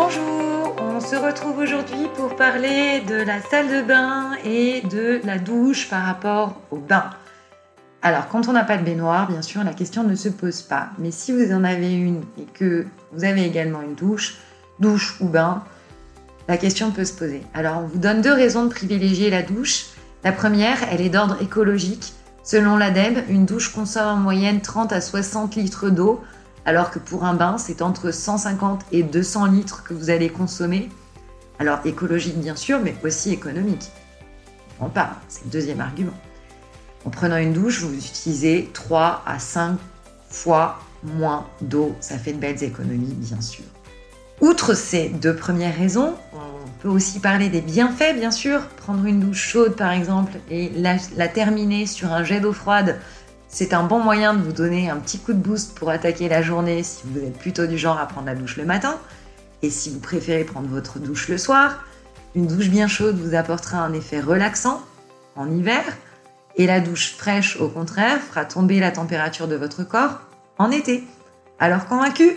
Bonjour, on se retrouve aujourd'hui pour parler de la salle de bain et de la douche par rapport au bain. Alors, quand on n'a pas de baignoire, bien sûr, la question ne se pose pas. Mais si vous en avez une et que vous avez également une douche, douche ou bain, la question peut se poser. Alors, on vous donne deux raisons de privilégier la douche. La première, elle est d'ordre écologique. Selon l'ADEME, une douche consomme en moyenne 30 à 60 litres d'eau, alors que pour un bain, c'est entre 150 et 200 litres que vous allez consommer. Alors, écologique bien sûr, mais aussi économique. On parle, c'est le deuxième argument. En prenant une douche, vous utilisez 3 à 5 fois moins d'eau. Ça fait de belles économies, bien sûr. Outre ces deux premières raisons, on peut aussi parler des bienfaits, bien sûr. Prendre une douche chaude, par exemple, et la, terminer sur un jet d'eau froide, c'est un bon moyen de vous donner un petit coup de boost pour attaquer la journée si vous êtes plutôt du genre à prendre la douche le matin. Et si vous préférez prendre votre douche le soir, une douche bien chaude vous apportera un effet relaxant en hiver et la douche fraîche, au contraire, fera tomber la température de votre corps en été. Alors convaincu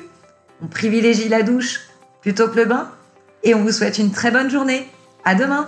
On privilégie la douche plutôt que le bain Et on vous souhaite une très bonne journée. À demain